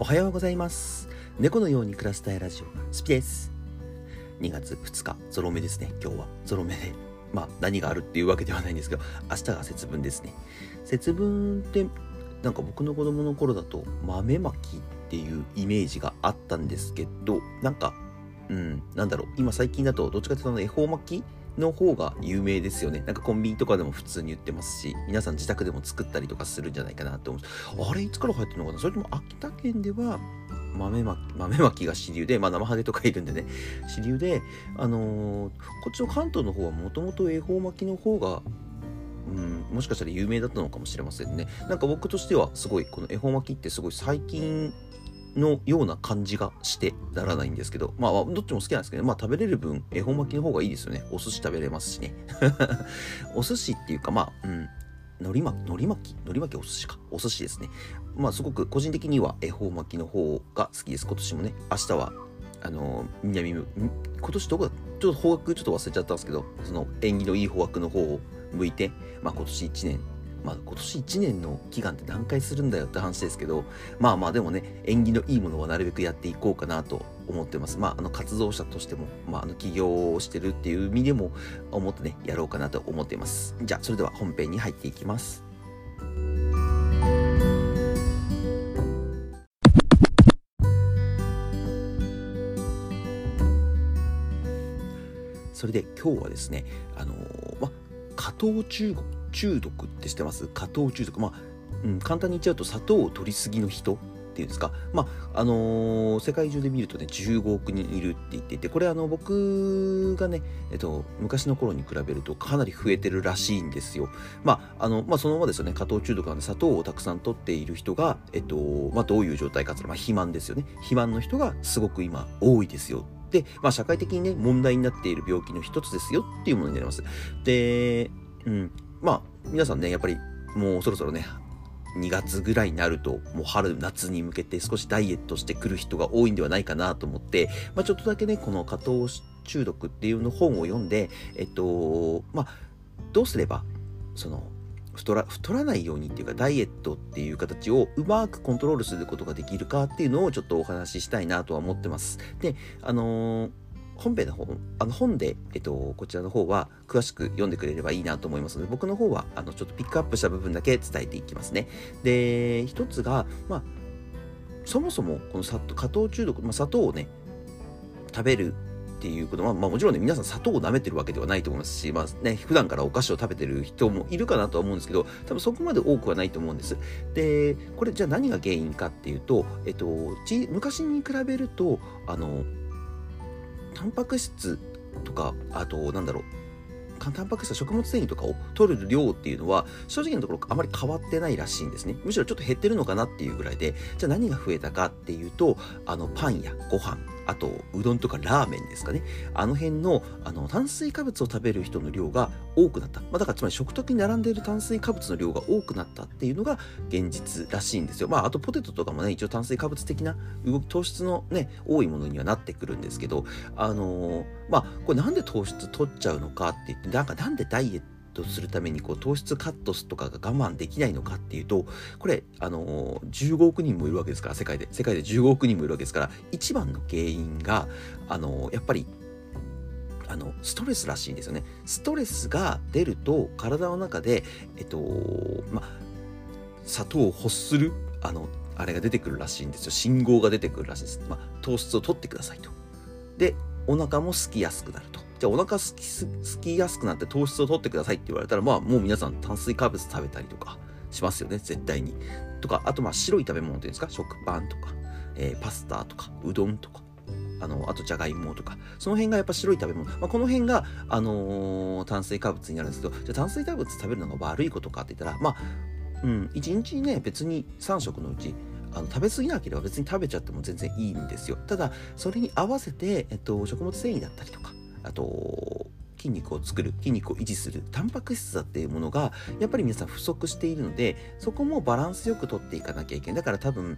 おはようございます。猫のように暮らしたいラジオスピです。2月2日ゾロ目ですね。今日は。ゾロ目。で まあ何があるっていうわけではないんですけど明日が節分ですね。節分ってなんか僕の子供の頃だと豆まきっていうイメージがあったんですけどなんかうんなんだろう。今最近だとどっちかというと恵方巻きの方が有名ですよね。なんかコンビニとかでも普通に売ってますし、皆さん自宅でも作ったりとかするんじゃないかなと思う。あれいつから入ってるのかな？それとも秋田県では豆まき、豆まきが主流で、まあ生ハゲとかいるんでね、主流で、あのー、こっちの関東の方はもともと恵方巻きの方がうん、もしかしたら有名だったのかもしれませんね。なんか僕としてはすごいこの恵方巻きってすごい最近のような感じがしてならないんですけど、まあ、どっちも好きなんですけど、まあ、食べれる分、恵方巻きの方がいいですよね。お寿司食べれますしね。お寿司っていうか、まあ、うん、海苔巻き、海苔巻き、海苔巻きお寿司か。お寿司ですね。まあ、すごく個人的には恵方巻きの方が好きです。今年もね、明日は、あの、南、今年どこだ？ちょっと方角ちょっと忘れちゃったんですけど、その縁起のいい方角の方を向いて、まあ、今年1年まあ、今年1年の祈願って何回するんだよって話ですけど、まあまあでもね、縁起のいいものはなるべくやっていこうかなと思ってます。まあ、あの活動者としても、まあ、あの起業をしてるっていう意味でも思ってね、やろうかなと思っています。じゃあ、それでは本編に入っていきます。それで今日はですね、あのー、ま、加藤中国中毒って知ってます？加糖中毒。まあ、うん、簡単に言っちゃうと砂糖を取りすぎの人っていうんですか？まあ、あのー、世界中で見るとね、15億人いるって言っていて、これあの、僕がね、えっと、昔の頃に比べるとかなり増えてるらしいんですよ。まあ、あの、まあ、そのままですよね、加糖中毒なんで砂糖をたくさん取っている人が、えっと、まあ、どういう状態かってまあ、肥満ですよね。肥満の人がすごく今多いですよ。で、まあ、社会的にね、問題になっている病気の一つですよっていうものになります。で、うん。まあ、皆さんね、やっぱりもうそろそろね、2月ぐらいになると、もう春、夏に向けて少しダイエットしてくる人が多いんではないかなと思って、まあ、ちょっとだけね、この加糖中毒っていうの本を読んで、えっと、まあ、どうすれば、その、太ら太らないようにっていうかダイエットっていう形をうまくコントロールすることができるかっていうのをちょっとお話ししたいなとは思ってます。で、あのー本編の方、あの本で、えっと、こちらの方は詳しく読んでくれればいいなと思いますので、僕の方は、あの、ちょっとピックアップした部分だけ伝えていきますね。で、一つが、まあ、そもそも、この砂糖、中毒、まあ、砂糖をね、食べるっていうことは、まあ、もちろんね、皆さん砂糖を舐めてるわけではないと思いますし、まあね、普段からお菓子を食べてる人もいるかなとは思うんですけど、多分そこまで多くはないと思うんです。で、これじゃあ何が原因かっていうと、えっと、昔に比べると、あの、タンパク質とか、あと、なんだろう、タンパク質、食物繊維とかを取る量っていうのは、正直なところあまり変わってないらしいんですね。むしろちょっと減ってるのかなっていうぐらいで、じゃあ何が増えたかっていうと、あの、パンやご飯、あと、うどんとかラーメンですかね。あの辺の、あの、炭水化物を食べる人の量が多くなった。まあ、だからつまり食卓に並んでいる炭水化物の量が多くなったっていうのが現実らしいんですよ。まあ、あとポテトとかもね、一応炭水化物的な動き、糖質のね、多いものにはなってくるんですけど、あのー、まあ、これなんで糖質取っちゃうのかって言って、なんかなんでダイエットするためにこう糖質カットとかが我慢できないのかっていうと、これ、あのー、15億人もいるわけですから、世界で。世界で15億人もいるわけですから、一番の原因が、あのー、やっぱり、あの、ストレスらしいんですよね。ストレスが出ると、体の中で、えっと、ま、砂糖を欲する、あの、あれが出てくるらしいんですよ。信号が出てくるらしいです。ま糖質を取ってくださいと。で、お腹も空きやすくなると。じゃあお腹すききやすくなって糖質を取ってくださいって言われたら、まあもう皆さん炭水化物食べたりとかしますよね、絶対に。とか、あとまあ白い食べ物っていうんですか、食パンとか、えー、パスタとか、うどんとか、あの、あとじゃがいもとか、その辺がやっぱ白い食べ物。まあ、この辺が、あのー、炭水化物になるんですけど、じゃあ炭水化物食べるのが悪いことかって言ったら、まあ、うん、1日にね、別に3食のうち、あの食べ過ぎなければ別に食べちゃっても全然いいんですよ。ただ、それに合わせて、えっと、食物繊維だったりとか、あと、筋肉を作る、筋肉を維持する、タンパク質だっていうものが、やっぱり皆さん不足しているので、そこもバランスよくとっていかなきゃいけない。だから多分、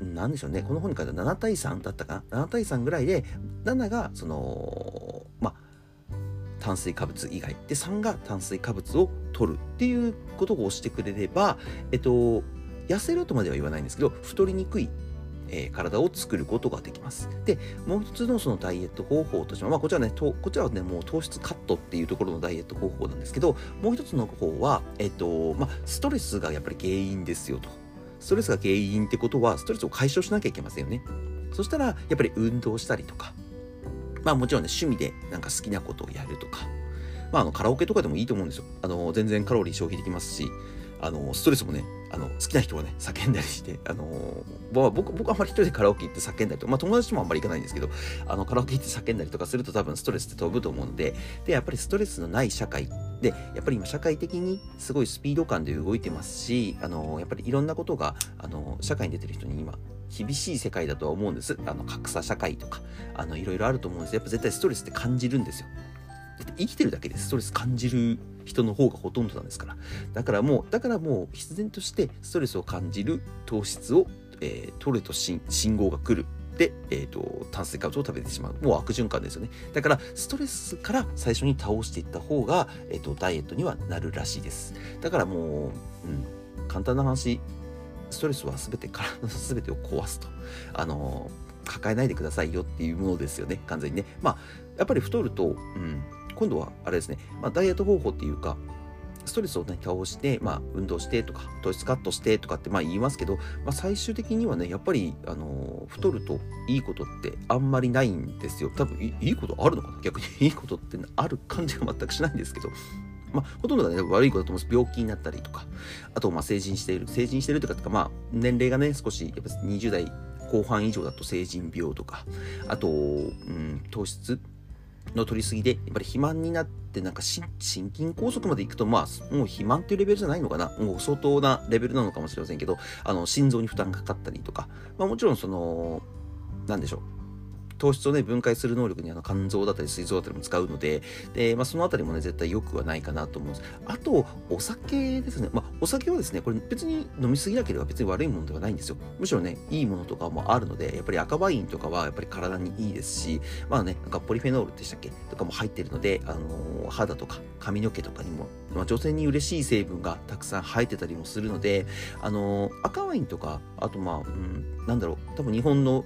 なんでしょうね、この本に書いて7対3だったかな ?7 対3ぐらいで、7が、その、まあ炭水化物以外。で、3が炭水化物を取るっていうことをしてくれれば、えっと、痩せるとまでは言わないんですけど、太りにくいえ、体を作ることができます。で、もう一つのそのダイエット方法としては、まあ、こちらね、こちらはね、もう糖質カットっていうところのダイエット方法なんですけど、もう一つの方は、えっ、と、まあ、ストレスがやっぱり原因ですよと。ストレスが原因ってことは、ストレスを解消しなきゃいけませんよね。そしたら、やっぱり運動したりとか、まあもちろんね、趣味でなんか好きなことをやるとか、まああのカラオケとかでもいいと思うんですよ。あの、全然カロリー消費できますし、あの、ストレスもね、あの、好きな人はね、叫んだりして、あの、僕、僕あんまり一人でカラオケ行って叫んだりとか、まあ友達ともあんまり行かないんですけど、あの、カラオケ行って叫んだりとかすると多分ストレスって飛ぶと思うので、で、やっぱりストレスのない社会で、やっぱり今社会的にすごいスピード感で動いてますし、あの、やっぱりいろんなことが、あの、社会に出てる人に今、厳しい世界だとは思うんです。あの、格差社会とか、あの、いろいろあると思うんですやっぱ絶対ストレスって感じるんですよ。生きてるだけでストレス感じる人の方がほとんどなんですから。だからもう、だからもう必然としてストレスを感じる糖質を、えー、取ると信号が来る。で、えーと、炭水化物を食べてしまう。もう悪循環ですよね。だから、ストレスから最初に倒していった方が、えーと、ダイエットにはなるらしいです。だからもう、うん、簡単な話、ストレスは全て体の 全てを壊すと。あの抱えないでくださいよっていうものですよね、完全にね。まあ、やっぱり太ると、うん、今度はあれですね、まあ、ダイエット方法っていうか、ストレスをね、倒して、まあ、運動してとか、糖質カットしてとかってまあ言いますけど、まあ、最終的にはね、やっぱり、あのー、太るといいことってあんまりないんですよ。多分いいことあるのかな？逆に いいことってある感じが 全くしないんですけど。まあ、ほとんどがね、悪いことだと思います。病気になったりとか、あと、まあ、成人している。成人しているとか、まあ、年齢がね、少し、やっぱ20代後半以上だと成人病とか、あと、うん、糖質の取りすぎで、やっぱり肥満になって、なんか心筋梗塞までいくと、まあ、もう肥満っていうレベルじゃないのかな。もう相当なレベルなのかもしれませんけど、あの、心臓に負担がかかったりとか、まあもちろんその、なんでしょう。糖質をね、分解する能力にあの肝臓だったり膵臓だったりも使うので、で、まあ、そのあたりもね、絶対良くはないかなと思うんです。あと、お酒ですね。まあ、お酒はですね、これ別に飲みすぎなければ別に悪いものではないんですよ。むしろね、いいものとかもあるので、やっぱり赤ワインとかはやっぱり体にいいですし、まあね、なんかポリフェノールでしたっけ？とかも入ってるので、あのー、肌とか髪の毛とかにも、まあ、女性に嬉しい成分がたくさん入ってたりもするので、あのー、赤ワインとか、あとまあ、うん、なんだろう、多分日本の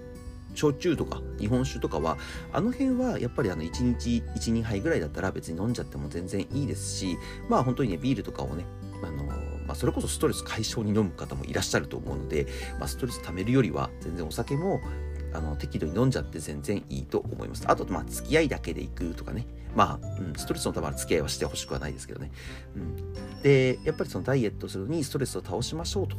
焼酎とか日本酒とかはあの辺はやっぱりあの1日12杯ぐらいだったら別に飲んじゃっても全然いいですしまあ本当にねビールとかをねあのまあ、それこそストレス解消に飲む方もいらっしゃると思うので、まあ、ストレス溜めるよりは全然お酒もあの適度に飲んじゃって全然いいと思います。あと、まあ、付き合いだけで行くとかね。まあ、うん、ストレスのための付き合いはしてほしくはないですけどね。うん。で、やっぱりそのダイエットするのにストレスを倒しましょうと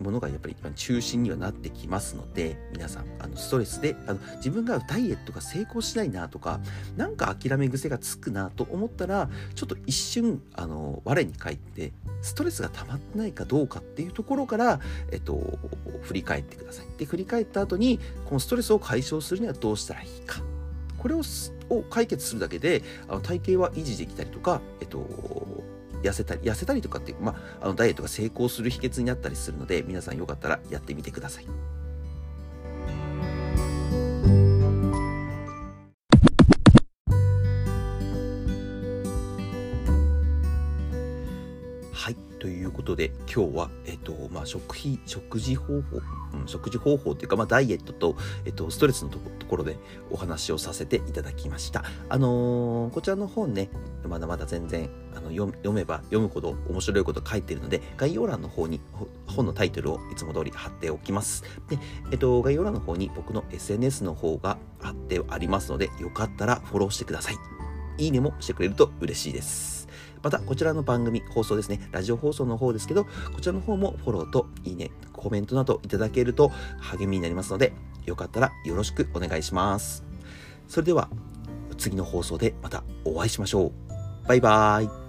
ものがやっぱり一番中心にはなってきますので皆さんあのストレスであの自分がダイエットが成功しないなとかなんか諦め癖がつくなと思ったらちょっと一瞬あの我に返ってストレスが溜まってないかどうかっていうところから、えっと、振り返ってください。で振り返った後にこのストレスを解消するにはどうしたらいいかこれをを解決するだけであの体型は維持できたりとか、えっと、痩せたり、痩せたりとかっていう、まあ、あのダイエットが成功する秘訣になったりするので、皆さんよかったらやってみてください。ということで、今日は、えっと、まあ、食費、食事方法、うん、食事方法っていうか、まあ、ダイエットと、えっと、ストレスのところでお話をさせていただきました。あのー、こちらの本ね、まだまだ全然、あの、読めば読むほど面白いこと書いてるので、概要欄の方に本のタイトルをいつも通り貼っておきます。で、えっと、概要欄の方に僕の SNS の方が貼ってありますので、よかったらフォローしてください。いいねもしてくれると嬉しいです。また、こちらの番組、放送ですね、ラジオ放送の方ですけど、こちらの方もフォローといいね、コメントなどいただけると励みになりますので、よかったらよろしくお願いします。それでは、次の放送でまたお会いしましょう。バイバーイ。